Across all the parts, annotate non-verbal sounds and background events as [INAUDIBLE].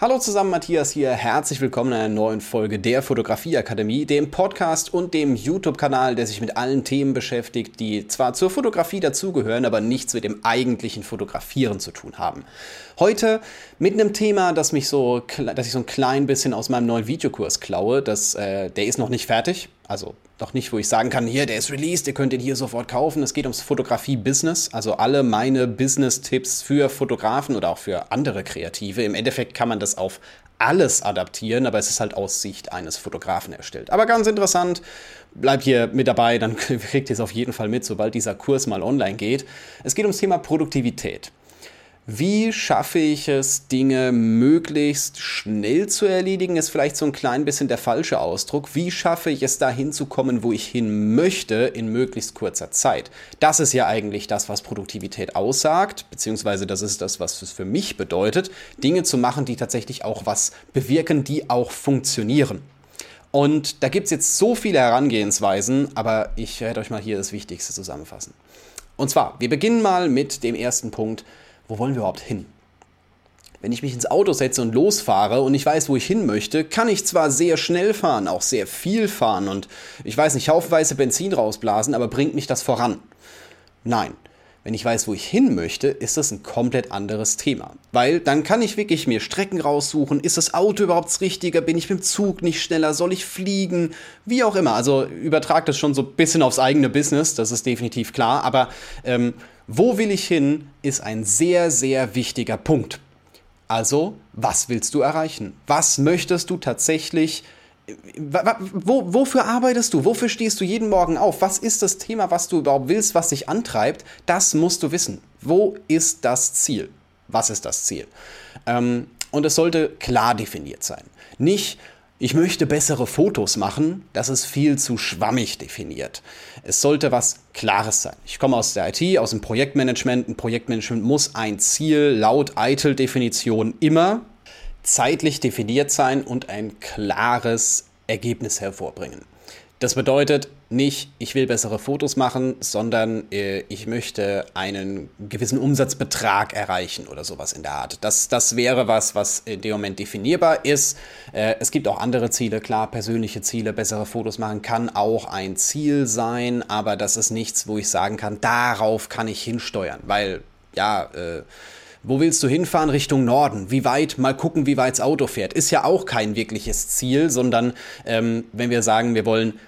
Hallo zusammen, Matthias hier. Herzlich willkommen in einer neuen Folge der Fotografieakademie, dem Podcast und dem YouTube-Kanal, der sich mit allen Themen beschäftigt, die zwar zur Fotografie dazugehören, aber nichts mit dem eigentlichen Fotografieren zu tun haben. Heute mit einem Thema, das mich so, dass ich so ein klein bisschen aus meinem neuen Videokurs klaue. Das, äh, der ist noch nicht fertig. Also noch nicht, wo ich sagen kann, hier, der ist released, ihr könnt ihn hier sofort kaufen. Es geht ums Fotografie-Business, also alle meine Business-Tipps für Fotografen oder auch für andere Kreative. Im Endeffekt kann man das auf alles adaptieren, aber es ist halt aus Sicht eines Fotografen erstellt. Aber ganz interessant, bleibt hier mit dabei, dann [LAUGHS] kriegt ihr es auf jeden Fall mit, sobald dieser Kurs mal online geht. Es geht ums Thema Produktivität. Wie schaffe ich es, Dinge möglichst schnell zu erledigen, ist vielleicht so ein klein bisschen der falsche Ausdruck. Wie schaffe ich es, dahin zu kommen, wo ich hin möchte, in möglichst kurzer Zeit? Das ist ja eigentlich das, was Produktivität aussagt, beziehungsweise das ist das, was es für mich bedeutet, Dinge zu machen, die tatsächlich auch was bewirken, die auch funktionieren. Und da gibt es jetzt so viele Herangehensweisen, aber ich werde euch mal hier das Wichtigste zusammenfassen. Und zwar, wir beginnen mal mit dem ersten Punkt, wo wollen wir überhaupt hin? Wenn ich mich ins Auto setze und losfahre und ich weiß, wo ich hin möchte, kann ich zwar sehr schnell fahren, auch sehr viel fahren und ich weiß nicht, haufenweise Benzin rausblasen, aber bringt mich das voran? Nein. Wenn ich weiß, wo ich hin möchte, ist das ein komplett anderes Thema. Weil dann kann ich wirklich mir Strecken raussuchen. Ist das Auto überhaupt das Richtige? Bin ich mit dem Zug nicht schneller? Soll ich fliegen? Wie auch immer. Also übertragt das schon so ein bisschen aufs eigene Business, das ist definitiv klar. Aber ähm, wo will ich hin, ist ein sehr, sehr wichtiger Punkt. Also, was willst du erreichen? Was möchtest du tatsächlich wo, wofür arbeitest du? Wofür stehst du jeden Morgen auf? Was ist das Thema, was du überhaupt willst, was dich antreibt? Das musst du wissen. Wo ist das Ziel? Was ist das Ziel? Ähm, und es sollte klar definiert sein. Nicht, ich möchte bessere Fotos machen, das ist viel zu schwammig definiert. Es sollte was Klares sein. Ich komme aus der IT, aus dem Projektmanagement. Ein Projektmanagement muss ein Ziel laut ITIL-Definition immer zeitlich definiert sein und ein klares Ergebnis hervorbringen. Das bedeutet nicht, ich will bessere Fotos machen, sondern äh, ich möchte einen gewissen Umsatzbetrag erreichen oder sowas in der Art. Das, das wäre was, was in dem Moment definierbar ist. Äh, es gibt auch andere Ziele, klar, persönliche Ziele, bessere Fotos machen kann auch ein Ziel sein, aber das ist nichts, wo ich sagen kann, darauf kann ich hinsteuern, weil ja, äh, wo willst du hinfahren? Richtung Norden. Wie weit? Mal gucken, wie weit das Auto fährt. Ist ja auch kein wirkliches Ziel, sondern ähm, wenn wir sagen, wir wollen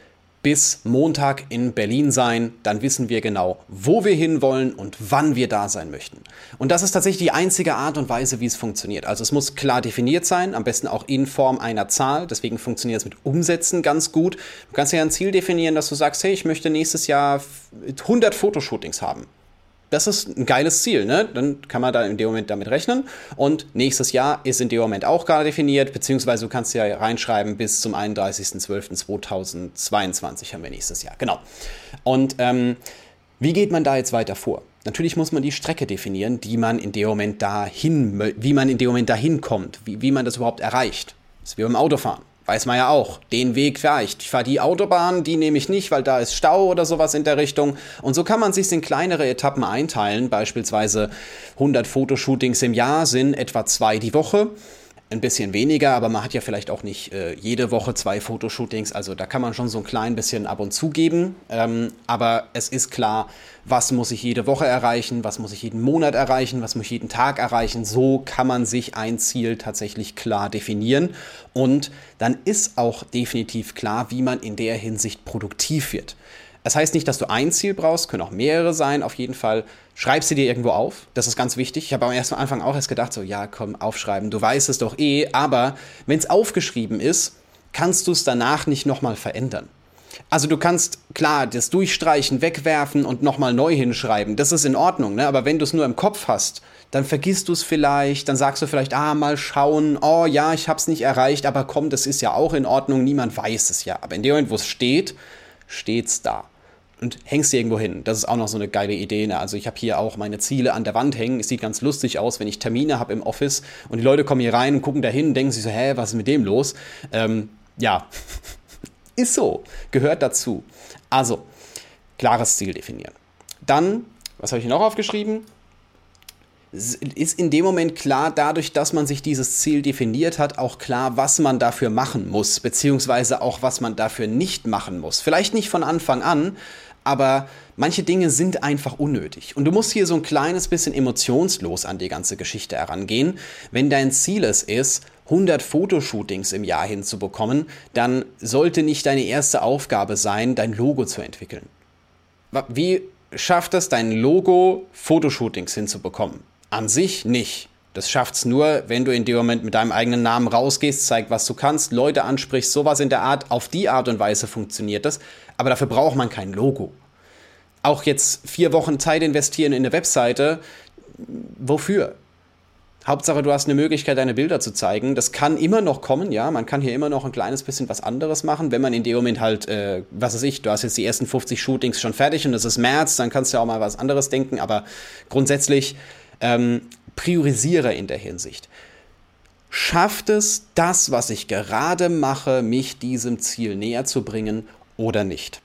bis Montag in Berlin sein, dann wissen wir genau, wo wir hinwollen und wann wir da sein möchten. Und das ist tatsächlich die einzige Art und Weise, wie es funktioniert. Also es muss klar definiert sein, am besten auch in Form einer Zahl. Deswegen funktioniert es mit Umsätzen ganz gut. Du kannst ja ein Ziel definieren, dass du sagst, hey, ich möchte nächstes Jahr 100 Fotoshootings haben das ist ein geiles Ziel, ne? Dann kann man da in dem Moment damit rechnen. Und nächstes Jahr ist in dem Moment auch gerade definiert, beziehungsweise du kannst ja reinschreiben, bis zum 31.12.2022 haben wir nächstes Jahr. Genau. Und ähm, wie geht man da jetzt weiter vor? Natürlich muss man die Strecke definieren, die man in dem Moment dahin, wie man in dem Moment dahin kommt, wie, wie man das überhaupt erreicht. Das ist wie beim Autofahren. Weiß man ja auch, den Weg fahre ich. Ich fahre die Autobahn, die nehme ich nicht, weil da ist Stau oder sowas in der Richtung. Und so kann man sich in kleinere Etappen einteilen. Beispielsweise 100 Fotoshootings im Jahr sind etwa zwei die Woche ein bisschen weniger, aber man hat ja vielleicht auch nicht äh, jede Woche zwei Fotoshootings. Also da kann man schon so ein klein bisschen ab und zu geben. Ähm, aber es ist klar, was muss ich jede Woche erreichen, was muss ich jeden Monat erreichen, was muss ich jeden Tag erreichen. So kann man sich ein Ziel tatsächlich klar definieren. Und dann ist auch definitiv klar, wie man in der Hinsicht produktiv wird. Das heißt nicht, dass du ein Ziel brauchst, können auch mehrere sein, auf jeden Fall. Schreib sie dir irgendwo auf, das ist ganz wichtig. Ich habe am ersten Anfang auch erst gedacht, so, ja, komm, aufschreiben, du weißt es doch eh, aber wenn es aufgeschrieben ist, kannst du es danach nicht nochmal verändern. Also du kannst klar das Durchstreichen, wegwerfen und nochmal neu hinschreiben. Das ist in Ordnung, ne? Aber wenn du es nur im Kopf hast, dann vergisst du es vielleicht, dann sagst du vielleicht, ah, mal schauen, oh ja, ich habe es nicht erreicht, aber komm, das ist ja auch in Ordnung, niemand weiß es ja. Aber in dem Moment, wo es steht, steht's da und hängst sie irgendwo hin. Das ist auch noch so eine geile Idee. Ne? Also ich habe hier auch meine Ziele an der Wand hängen. Es sieht ganz lustig aus, wenn ich Termine habe im Office und die Leute kommen hier rein und gucken dahin denken sich so, hä, was ist mit dem los? Ähm, ja, [LAUGHS] ist so, gehört dazu. Also, klares Ziel definieren. Dann, was habe ich noch aufgeschrieben? ist in dem Moment klar, dadurch, dass man sich dieses Ziel definiert hat, auch klar, was man dafür machen muss, beziehungsweise auch, was man dafür nicht machen muss. Vielleicht nicht von Anfang an, aber manche Dinge sind einfach unnötig. Und du musst hier so ein kleines bisschen emotionslos an die ganze Geschichte herangehen. Wenn dein Ziel es ist, 100 Fotoshootings im Jahr hinzubekommen, dann sollte nicht deine erste Aufgabe sein, dein Logo zu entwickeln. Wie schafft es dein Logo, Fotoshootings hinzubekommen? An sich nicht. Das schafft's nur, wenn du in dem Moment mit deinem eigenen Namen rausgehst, zeig, was du kannst, Leute ansprichst, sowas in der Art. Auf die Art und Weise funktioniert das. Aber dafür braucht man kein Logo. Auch jetzt vier Wochen Zeit investieren in eine Webseite. Wofür? Hauptsache, du hast eine Möglichkeit, deine Bilder zu zeigen. Das kann immer noch kommen, ja. Man kann hier immer noch ein kleines bisschen was anderes machen. Wenn man in dem Moment halt, äh, was weiß ich, du hast jetzt die ersten 50 Shootings schon fertig und es ist März, dann kannst du ja auch mal was anderes denken. Aber grundsätzlich ähm, priorisiere in der Hinsicht. Schafft es das, was ich gerade mache, mich diesem Ziel näher zu bringen oder nicht?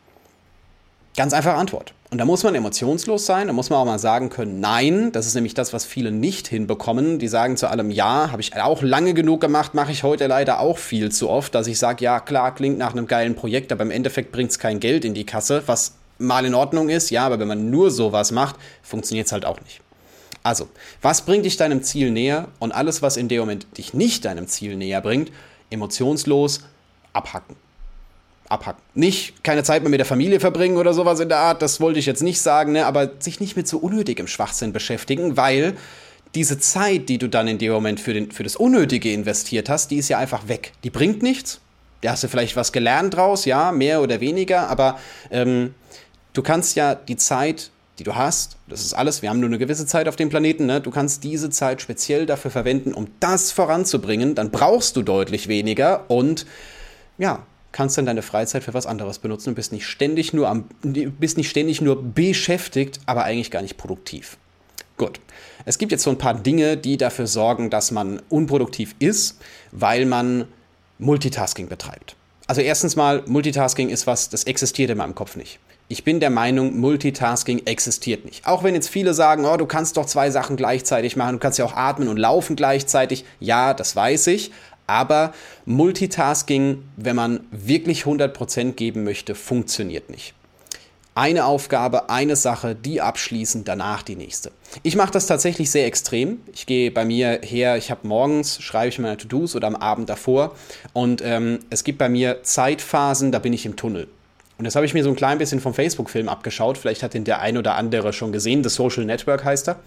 Ganz einfache Antwort. Und da muss man emotionslos sein, da muss man auch mal sagen können, nein, das ist nämlich das, was viele nicht hinbekommen. Die sagen zu allem ja, habe ich auch lange genug gemacht, mache ich heute leider auch viel zu oft, dass ich sage, ja, klar, klingt nach einem geilen Projekt, aber im Endeffekt bringt es kein Geld in die Kasse, was mal in Ordnung ist, ja, aber wenn man nur sowas macht, funktioniert es halt auch nicht. Also, was bringt dich deinem Ziel näher und alles, was in dem Moment dich nicht deinem Ziel näher bringt, emotionslos abhacken. Abhacken. Nicht keine Zeit mehr mit der Familie verbringen oder sowas in der Art, das wollte ich jetzt nicht sagen, ne? aber sich nicht mit so unnötigem Schwachsinn beschäftigen, weil diese Zeit, die du dann in dem Moment für, den, für das Unnötige investiert hast, die ist ja einfach weg. Die bringt nichts. Da hast du vielleicht was gelernt draus, ja, mehr oder weniger, aber ähm, du kannst ja die Zeit die du hast, das ist alles, wir haben nur eine gewisse Zeit auf dem Planeten, ne? du kannst diese Zeit speziell dafür verwenden, um das voranzubringen, dann brauchst du deutlich weniger und ja, kannst dann deine Freizeit für was anderes benutzen und bist nicht ständig nur am, bist nicht ständig nur beschäftigt, aber eigentlich gar nicht produktiv. Gut. Es gibt jetzt so ein paar Dinge, die dafür sorgen, dass man unproduktiv ist, weil man Multitasking betreibt. Also erstens mal, Multitasking ist was, das existiert in meinem Kopf nicht. Ich bin der Meinung, Multitasking existiert nicht. Auch wenn jetzt viele sagen, oh, du kannst doch zwei Sachen gleichzeitig machen, du kannst ja auch atmen und laufen gleichzeitig. Ja, das weiß ich. Aber Multitasking, wenn man wirklich 100% geben möchte, funktioniert nicht. Eine Aufgabe, eine Sache, die abschließen, danach die nächste. Ich mache das tatsächlich sehr extrem. Ich gehe bei mir her, ich habe morgens, schreibe ich meine To-Dos oder am Abend davor und ähm, es gibt bei mir Zeitphasen, da bin ich im Tunnel. Und das habe ich mir so ein klein bisschen vom Facebook-Film abgeschaut. Vielleicht hat den der ein oder andere schon gesehen. The Social Network heißt er.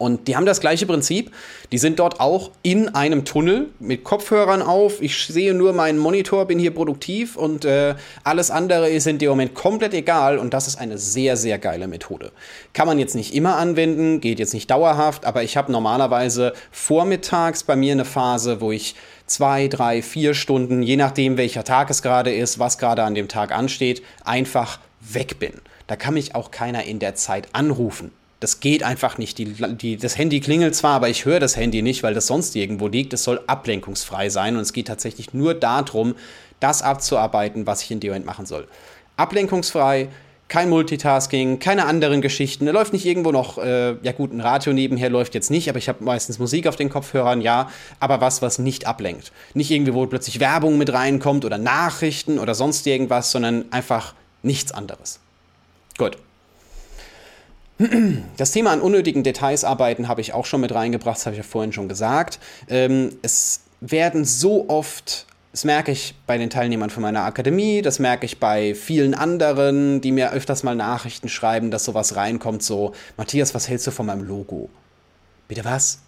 Und die haben das gleiche Prinzip. Die sind dort auch in einem Tunnel mit Kopfhörern auf. Ich sehe nur meinen Monitor, bin hier produktiv und äh, alles andere ist in dem Moment komplett egal. Und das ist eine sehr, sehr geile Methode. Kann man jetzt nicht immer anwenden, geht jetzt nicht dauerhaft, aber ich habe normalerweise vormittags bei mir eine Phase, wo ich zwei, drei, vier Stunden, je nachdem welcher Tag es gerade ist, was gerade an dem Tag ansteht, einfach weg bin. Da kann mich auch keiner in der Zeit anrufen. Das geht einfach nicht. Die, die, das Handy klingelt zwar, aber ich höre das Handy nicht, weil das sonst irgendwo liegt. Es soll ablenkungsfrei sein und es geht tatsächlich nur darum, das abzuarbeiten, was ich in dem Moment machen soll. Ablenkungsfrei, kein Multitasking, keine anderen Geschichten. Da läuft nicht irgendwo noch, äh, ja gut, ein Radio nebenher läuft jetzt nicht, aber ich habe meistens Musik auf den Kopfhörern, ja, aber was, was nicht ablenkt. Nicht irgendwie, wo plötzlich Werbung mit reinkommt oder Nachrichten oder sonst irgendwas, sondern einfach nichts anderes. Gut. Das Thema an unnötigen Details arbeiten habe ich auch schon mit reingebracht, das habe ich ja vorhin schon gesagt. Ähm, es werden so oft das merke ich bei den Teilnehmern von meiner Akademie, das merke ich bei vielen anderen, die mir öfters mal Nachrichten schreiben, dass sowas reinkommt, so, Matthias, was hältst du von meinem Logo? Bitte was?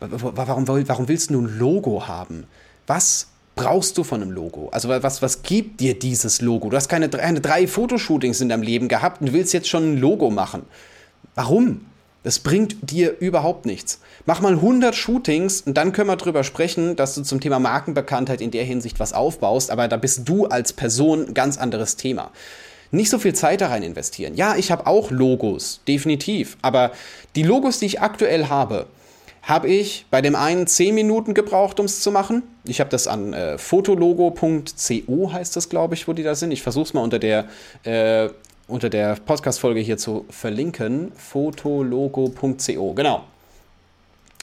Warum, warum willst du ein Logo haben? Was brauchst du von einem Logo? Also was, was gibt dir dieses Logo? Du hast keine drei, drei Fotoshootings in deinem Leben gehabt und willst jetzt schon ein Logo machen. Warum? Das bringt dir überhaupt nichts. Mach mal 100 Shootings und dann können wir drüber sprechen, dass du zum Thema Markenbekanntheit in der Hinsicht was aufbaust, aber da bist du als Person ein ganz anderes Thema. Nicht so viel Zeit da rein investieren. Ja, ich habe auch Logos, definitiv, aber die Logos, die ich aktuell habe, habe ich bei dem einen 10 Minuten gebraucht, um es zu machen. Ich habe das an äh, fotologo.co heißt das, glaube ich, wo die da sind. Ich versuche es mal unter der äh, unter der Podcast-Folge hier zu verlinken. fotologo.co, genau.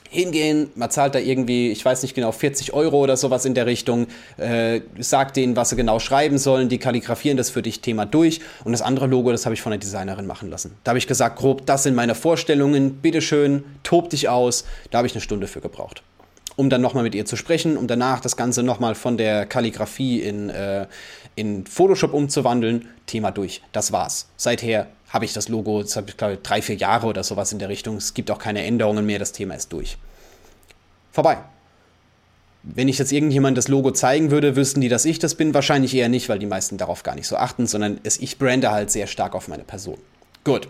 hingehen, man zahlt da irgendwie, ich weiß nicht genau, 40 Euro oder sowas in der Richtung, äh, sagt denen, was sie genau schreiben sollen, die kalligrafieren das für dich Thema durch und das andere Logo, das habe ich von der Designerin machen lassen. Da habe ich gesagt, grob, das sind meine Vorstellungen, bitteschön, tob dich aus, da habe ich eine Stunde für gebraucht. Um dann nochmal mit ihr zu sprechen, um danach das Ganze nochmal von der Kalligrafie in, äh, in Photoshop umzuwandeln, Thema durch. Das war's. Seither habe ich das Logo, das habe ich glaube drei, vier Jahre oder sowas in der Richtung. Es gibt auch keine Änderungen mehr, das Thema ist durch. Vorbei. Wenn ich jetzt irgendjemand das Logo zeigen würde, wüssten die, dass ich das bin. Wahrscheinlich eher nicht, weil die meisten darauf gar nicht so achten, sondern es, ich brande halt sehr stark auf meine Person. Gut.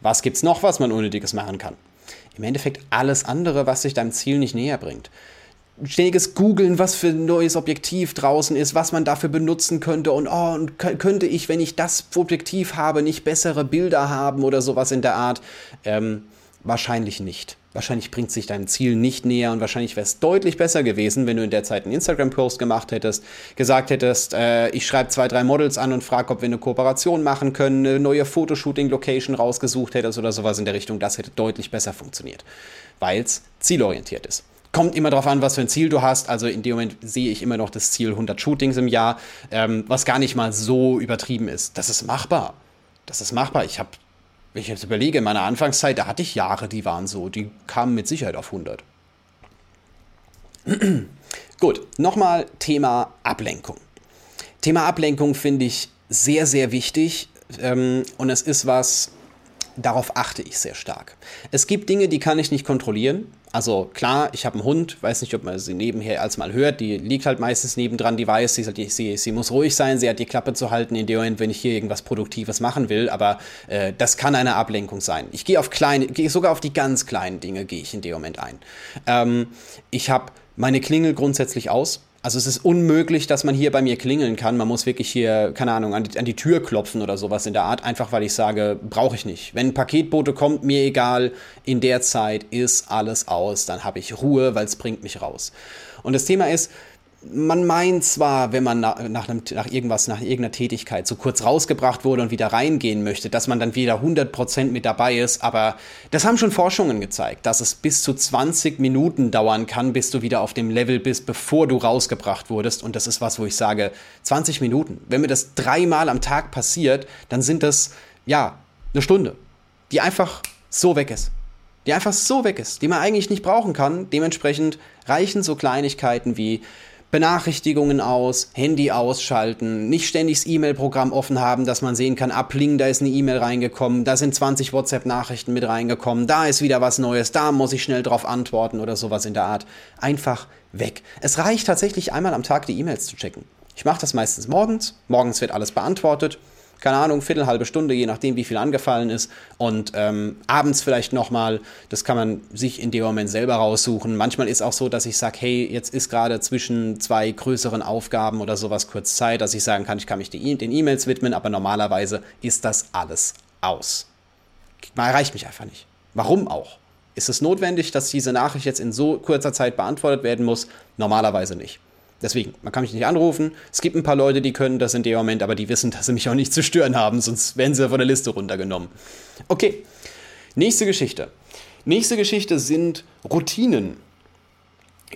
Was gibt's noch, was man Unnötiges machen kann? Im Endeffekt alles andere, was sich deinem Ziel nicht näher bringt ständiges Googeln, was für ein neues Objektiv draußen ist, was man dafür benutzen könnte und oh, und könnte ich, wenn ich das Objektiv habe, nicht bessere Bilder haben oder sowas in der Art? Ähm, wahrscheinlich nicht. Wahrscheinlich bringt sich deinem Ziel nicht näher und wahrscheinlich wäre es deutlich besser gewesen, wenn du in der Zeit einen Instagram-Post gemacht hättest, gesagt hättest, äh, ich schreibe zwei, drei Models an und frage, ob wir eine Kooperation machen können, eine neue Fotoshooting-Location rausgesucht hättest oder sowas in der Richtung. Das hätte deutlich besser funktioniert, weil es zielorientiert ist kommt immer darauf an, was für ein Ziel du hast. Also in dem Moment sehe ich immer noch das Ziel 100 Shootings im Jahr, ähm, was gar nicht mal so übertrieben ist. Das ist machbar. Das ist machbar. Ich habe, wenn ich jetzt überlege, in meiner Anfangszeit, da hatte ich Jahre, die waren so, die kamen mit Sicherheit auf 100. [CLEARS THROAT] Gut, nochmal Thema Ablenkung. Thema Ablenkung finde ich sehr, sehr wichtig ähm, und es ist was, darauf achte ich sehr stark. Es gibt Dinge, die kann ich nicht kontrollieren. Also klar, ich habe einen Hund, weiß nicht, ob man sie nebenher als mal hört, die liegt halt meistens nebendran, die weiß, sie, sie, sie muss ruhig sein, sie hat die Klappe zu halten in dem Moment, wenn ich hier irgendwas Produktives machen will, aber äh, das kann eine Ablenkung sein. Ich gehe auf kleine, gehe sogar auf die ganz kleinen Dinge gehe ich in dem Moment ein. Ähm, ich habe meine Klingel grundsätzlich aus, also es ist unmöglich, dass man hier bei mir klingeln kann. Man muss wirklich hier, keine Ahnung, an die, an die Tür klopfen oder sowas in der Art, einfach weil ich sage, brauche ich nicht. Wenn ein Paketbote kommt, mir egal, in der Zeit ist alles aus, dann habe ich Ruhe, weil es bringt mich raus. Und das Thema ist, man meint zwar, wenn man nach, nach, einem, nach, irgendwas, nach irgendeiner Tätigkeit so kurz rausgebracht wurde und wieder reingehen möchte, dass man dann wieder 100% mit dabei ist, aber das haben schon Forschungen gezeigt, dass es bis zu 20 Minuten dauern kann, bis du wieder auf dem Level bist, bevor du rausgebracht wurdest. Und das ist was, wo ich sage, 20 Minuten. Wenn mir das dreimal am Tag passiert, dann sind das, ja, eine Stunde, die einfach so weg ist die einfach so weg ist, die man eigentlich nicht brauchen kann. Dementsprechend reichen so Kleinigkeiten wie Benachrichtigungen aus, Handy ausschalten, nicht ständig das E-Mail-Programm offen haben, dass man sehen kann, abling, da ist eine E-Mail reingekommen, da sind 20 WhatsApp-Nachrichten mit reingekommen, da ist wieder was Neues, da muss ich schnell drauf antworten oder sowas in der Art. Einfach weg. Es reicht tatsächlich einmal am Tag die E-Mails zu checken. Ich mache das meistens morgens. Morgens wird alles beantwortet keine Ahnung, Viertel, halbe Stunde, je nachdem, wie viel angefallen ist. Und ähm, abends vielleicht nochmal, das kann man sich in dem Moment selber raussuchen. Manchmal ist auch so, dass ich sage, hey, jetzt ist gerade zwischen zwei größeren Aufgaben oder sowas kurz Zeit, dass ich sagen kann, ich kann mich die, den E-Mails widmen, aber normalerweise ist das alles aus. Erreicht mich einfach nicht. Warum auch? Ist es notwendig, dass diese Nachricht jetzt in so kurzer Zeit beantwortet werden muss? Normalerweise nicht. Deswegen, man kann mich nicht anrufen. Es gibt ein paar Leute, die können das in dem Moment, aber die wissen, dass sie mich auch nicht zu stören haben, sonst werden sie von der Liste runtergenommen. Okay, nächste Geschichte. Nächste Geschichte sind Routinen.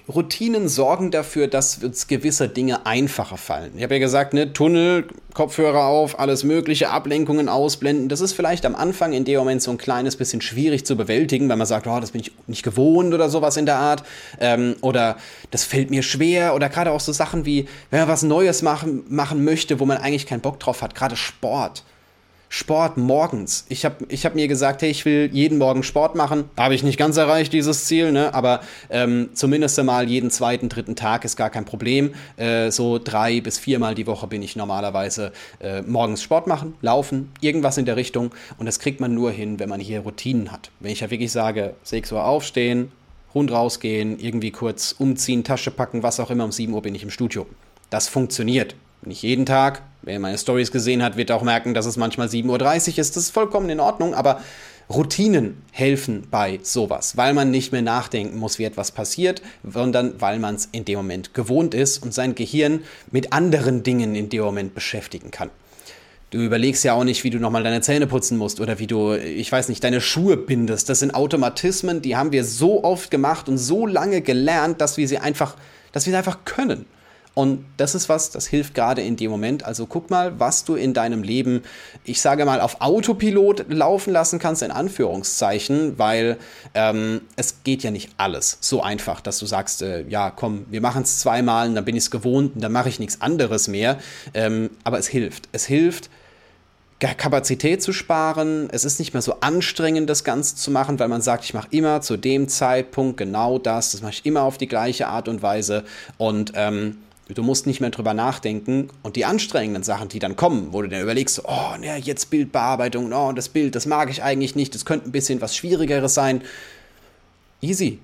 Routinen sorgen dafür, dass uns gewisse Dinge einfacher fallen. Ich habe ja gesagt, ne, Tunnel, Kopfhörer auf, alles mögliche, Ablenkungen ausblenden. Das ist vielleicht am Anfang in dem Moment so ein kleines bisschen schwierig zu bewältigen, weil man sagt, oh, das bin ich nicht gewohnt oder sowas in der Art. Ähm, oder das fällt mir schwer. Oder gerade auch so Sachen wie, wenn man was Neues machen, machen möchte, wo man eigentlich keinen Bock drauf hat, gerade Sport. Sport morgens. Ich habe ich hab mir gesagt, hey, ich will jeden Morgen Sport machen. Habe ich nicht ganz erreicht, dieses Ziel, ne? aber ähm, zumindest einmal jeden zweiten, dritten Tag ist gar kein Problem. Äh, so drei bis viermal die Woche bin ich normalerweise äh, morgens Sport machen, laufen, irgendwas in der Richtung. Und das kriegt man nur hin, wenn man hier Routinen hat. Wenn ich ja wirklich sage, 6 Uhr aufstehen, Hund rausgehen, irgendwie kurz umziehen, Tasche packen, was auch immer, um 7 Uhr bin ich im Studio. Das funktioniert. Nicht jeden Tag. Wer meine Stories gesehen hat, wird auch merken, dass es manchmal 7.30 Uhr ist. Das ist vollkommen in Ordnung, aber Routinen helfen bei sowas, weil man nicht mehr nachdenken muss, wie etwas passiert, sondern weil man es in dem Moment gewohnt ist und sein Gehirn mit anderen Dingen in dem Moment beschäftigen kann. Du überlegst ja auch nicht, wie du nochmal deine Zähne putzen musst oder wie du, ich weiß nicht, deine Schuhe bindest. Das sind Automatismen, die haben wir so oft gemacht und so lange gelernt, dass wir sie einfach, dass wir sie einfach können. Und das ist was, das hilft gerade in dem Moment. Also guck mal, was du in deinem Leben, ich sage mal, auf Autopilot laufen lassen kannst, in Anführungszeichen, weil ähm, es geht ja nicht alles so einfach, dass du sagst, äh, ja, komm, wir machen es zweimal dann bin ich es gewohnt und dann mache ich nichts anderes mehr. Ähm, aber es hilft. Es hilft, Kapazität zu sparen. Es ist nicht mehr so anstrengend, das Ganze zu machen, weil man sagt, ich mache immer zu dem Zeitpunkt genau das. Das mache ich immer auf die gleiche Art und Weise. Und ähm, Du musst nicht mehr drüber nachdenken und die anstrengenden Sachen, die dann kommen, wo du dann überlegst, oh, ja, jetzt Bildbearbeitung, oh, das Bild, das mag ich eigentlich nicht, das könnte ein bisschen was Schwierigeres sein. Easy.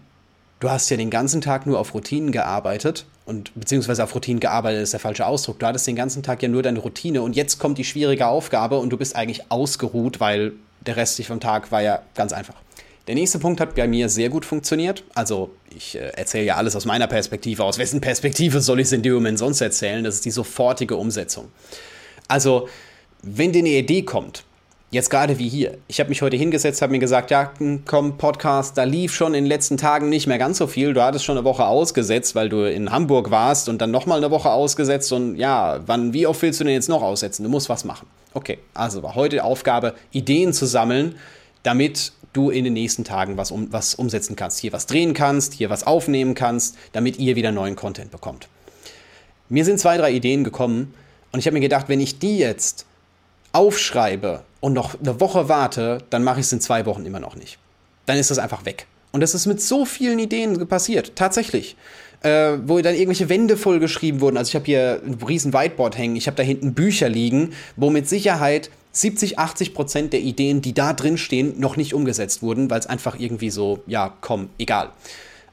Du hast ja den ganzen Tag nur auf Routinen gearbeitet und beziehungsweise auf Routinen gearbeitet ist der falsche Ausdruck. Du hattest den ganzen Tag ja nur deine Routine und jetzt kommt die schwierige Aufgabe und du bist eigentlich ausgeruht, weil der Rest vom Tag war ja ganz einfach. Der nächste Punkt hat bei mir sehr gut funktioniert. Also ich äh, erzähle ja alles aus meiner Perspektive. Aus wessen Perspektive soll ich es in dem Moment sonst erzählen? Das ist die sofortige Umsetzung. Also, wenn dir eine Idee kommt, jetzt gerade wie hier, ich habe mich heute hingesetzt, habe mir gesagt, ja, hm, komm, Podcast, da lief schon in den letzten Tagen nicht mehr ganz so viel. Du hattest schon eine Woche ausgesetzt, weil du in Hamburg warst und dann nochmal eine Woche ausgesetzt. Und ja, wann, wie oft willst du denn jetzt noch aussetzen? Du musst was machen. Okay, also war heute die Aufgabe, Ideen zu sammeln, damit du in den nächsten Tagen was, um, was umsetzen kannst. Hier was drehen kannst, hier was aufnehmen kannst, damit ihr wieder neuen Content bekommt. Mir sind zwei, drei Ideen gekommen und ich habe mir gedacht, wenn ich die jetzt aufschreibe und noch eine Woche warte, dann mache ich es in zwei Wochen immer noch nicht. Dann ist das einfach weg. Und das ist mit so vielen Ideen passiert, tatsächlich. Äh, wo dann irgendwelche Wände vollgeschrieben wurden. Also ich habe hier ein riesen Whiteboard hängen, ich habe da hinten Bücher liegen, wo mit Sicherheit 70, 80 Prozent der Ideen, die da drin stehen, noch nicht umgesetzt wurden, weil es einfach irgendwie so, ja, komm, egal.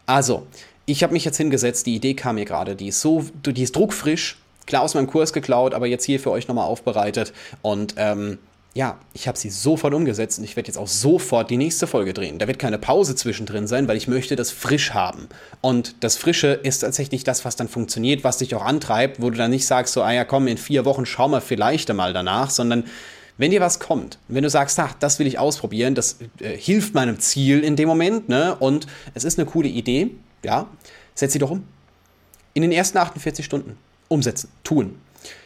Also, ich habe mich jetzt hingesetzt, die Idee kam mir gerade, die ist so, die ist druckfrisch, klar aus meinem Kurs geklaut, aber jetzt hier für euch nochmal aufbereitet und ähm, ja, ich habe sie sofort umgesetzt und ich werde jetzt auch sofort die nächste Folge drehen. Da wird keine Pause zwischendrin sein, weil ich möchte das frisch haben. Und das Frische ist tatsächlich das, was dann funktioniert, was dich auch antreibt, wo du dann nicht sagst, so, ah ja, komm, in vier Wochen schauen wir vielleicht einmal danach, sondern wenn dir was kommt, wenn du sagst, ach, das will ich ausprobieren, das äh, hilft meinem Ziel in dem Moment, ne, und es ist eine coole Idee, ja, setz sie doch um. In den ersten 48 Stunden umsetzen, tun.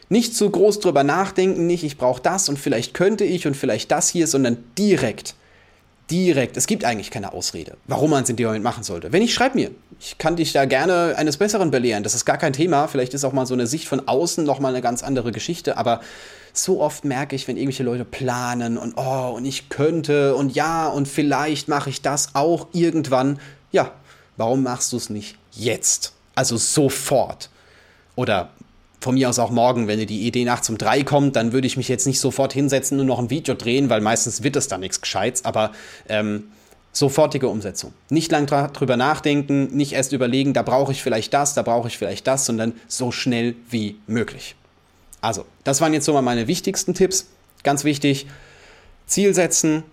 Nicht zu groß drüber nachdenken, nicht ich brauche das und vielleicht könnte ich und vielleicht das hier, sondern direkt. Direkt. Es gibt eigentlich keine Ausrede, warum man es in dem Moment machen sollte. Wenn ich schreib mir, ich kann dich da gerne eines Besseren belehren. Das ist gar kein Thema. Vielleicht ist auch mal so eine Sicht von außen noch mal eine ganz andere Geschichte. Aber so oft merke ich, wenn irgendwelche Leute planen und oh, und ich könnte und ja, und vielleicht mache ich das auch irgendwann. Ja, warum machst du es nicht jetzt? Also sofort. Oder von mir aus auch morgen, wenn dir die Idee nachts um drei kommt, dann würde ich mich jetzt nicht sofort hinsetzen und noch ein Video drehen, weil meistens wird es da nichts Gescheites, aber ähm, sofortige Umsetzung. Nicht lang drüber nachdenken, nicht erst überlegen, da brauche ich vielleicht das, da brauche ich vielleicht das, sondern so schnell wie möglich. Also, das waren jetzt so mal meine wichtigsten Tipps. Ganz wichtig, Ziel setzen,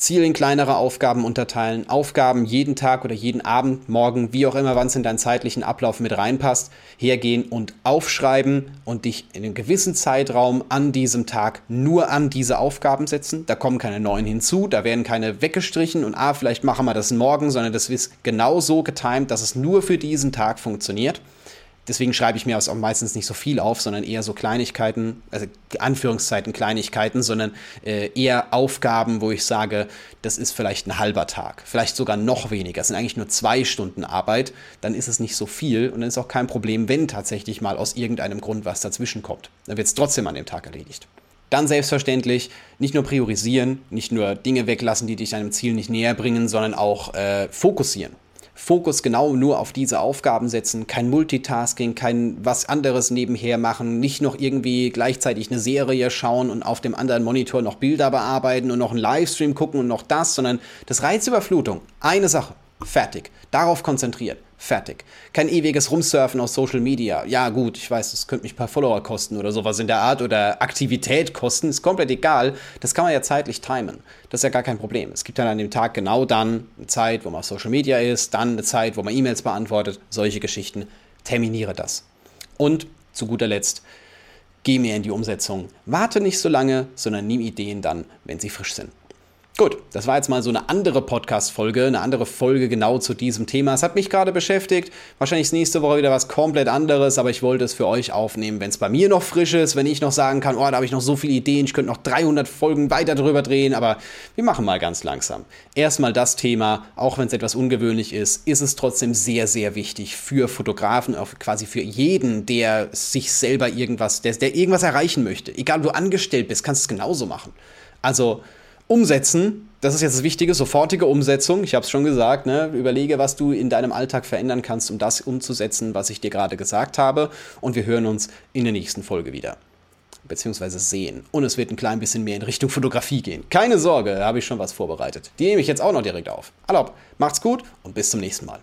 Ziel in kleinere Aufgaben unterteilen, Aufgaben jeden Tag oder jeden Abend, morgen, wie auch immer, wann es in deinen zeitlichen Ablauf mit reinpasst, hergehen und aufschreiben und dich in einem gewissen Zeitraum an diesem Tag nur an diese Aufgaben setzen. Da kommen keine neuen hinzu, da werden keine weggestrichen und ah, vielleicht machen wir das morgen, sondern das ist genau so getimt, dass es nur für diesen Tag funktioniert. Deswegen schreibe ich mir auch meistens nicht so viel auf, sondern eher so Kleinigkeiten, also Anführungszeiten Kleinigkeiten, sondern äh, eher Aufgaben, wo ich sage, das ist vielleicht ein halber Tag, vielleicht sogar noch weniger. Es sind eigentlich nur zwei Stunden Arbeit, dann ist es nicht so viel und dann ist auch kein Problem, wenn tatsächlich mal aus irgendeinem Grund was dazwischen kommt. Dann wird es trotzdem an dem Tag erledigt. Dann selbstverständlich nicht nur priorisieren, nicht nur Dinge weglassen, die dich deinem Ziel nicht näher bringen, sondern auch äh, fokussieren. Fokus genau nur auf diese Aufgaben setzen, kein Multitasking, kein was anderes nebenher machen, nicht noch irgendwie gleichzeitig eine Serie schauen und auf dem anderen Monitor noch Bilder bearbeiten und noch einen Livestream gucken und noch das, sondern das Reizüberflutung, eine Sache, fertig, darauf konzentriert. Fertig. Kein ewiges Rumsurfen auf Social Media. Ja, gut, ich weiß, das könnte mich ein paar Follower kosten oder sowas in der Art oder Aktivität kosten. Ist komplett egal. Das kann man ja zeitlich timen. Das ist ja gar kein Problem. Es gibt dann an dem Tag genau dann eine Zeit, wo man auf Social Media ist, dann eine Zeit, wo man E-Mails beantwortet. Solche Geschichten. Terminiere das. Und zu guter Letzt, geh mehr in die Umsetzung. Warte nicht so lange, sondern nimm Ideen dann, wenn sie frisch sind. Gut, das war jetzt mal so eine andere Podcast-Folge, eine andere Folge genau zu diesem Thema. Es hat mich gerade beschäftigt. Wahrscheinlich ist nächste Woche wieder was komplett anderes, aber ich wollte es für euch aufnehmen, wenn es bei mir noch frisch ist, wenn ich noch sagen kann, oh, da habe ich noch so viele Ideen, ich könnte noch 300 Folgen weiter drüber drehen, aber wir machen mal ganz langsam. Erstmal das Thema, auch wenn es etwas ungewöhnlich ist, ist es trotzdem sehr, sehr wichtig für Fotografen, auch quasi für jeden, der sich selber irgendwas, der, der irgendwas erreichen möchte. Egal, wo du angestellt bist, kannst du es genauso machen. Also, Umsetzen, das ist jetzt das Wichtige, sofortige Umsetzung. Ich habe es schon gesagt, ne? überlege, was du in deinem Alltag verändern kannst, um das umzusetzen, was ich dir gerade gesagt habe. Und wir hören uns in der nächsten Folge wieder. Beziehungsweise sehen. Und es wird ein klein bisschen mehr in Richtung Fotografie gehen. Keine Sorge, da habe ich schon was vorbereitet. Die nehme ich jetzt auch noch direkt auf. Allop, macht's gut und bis zum nächsten Mal.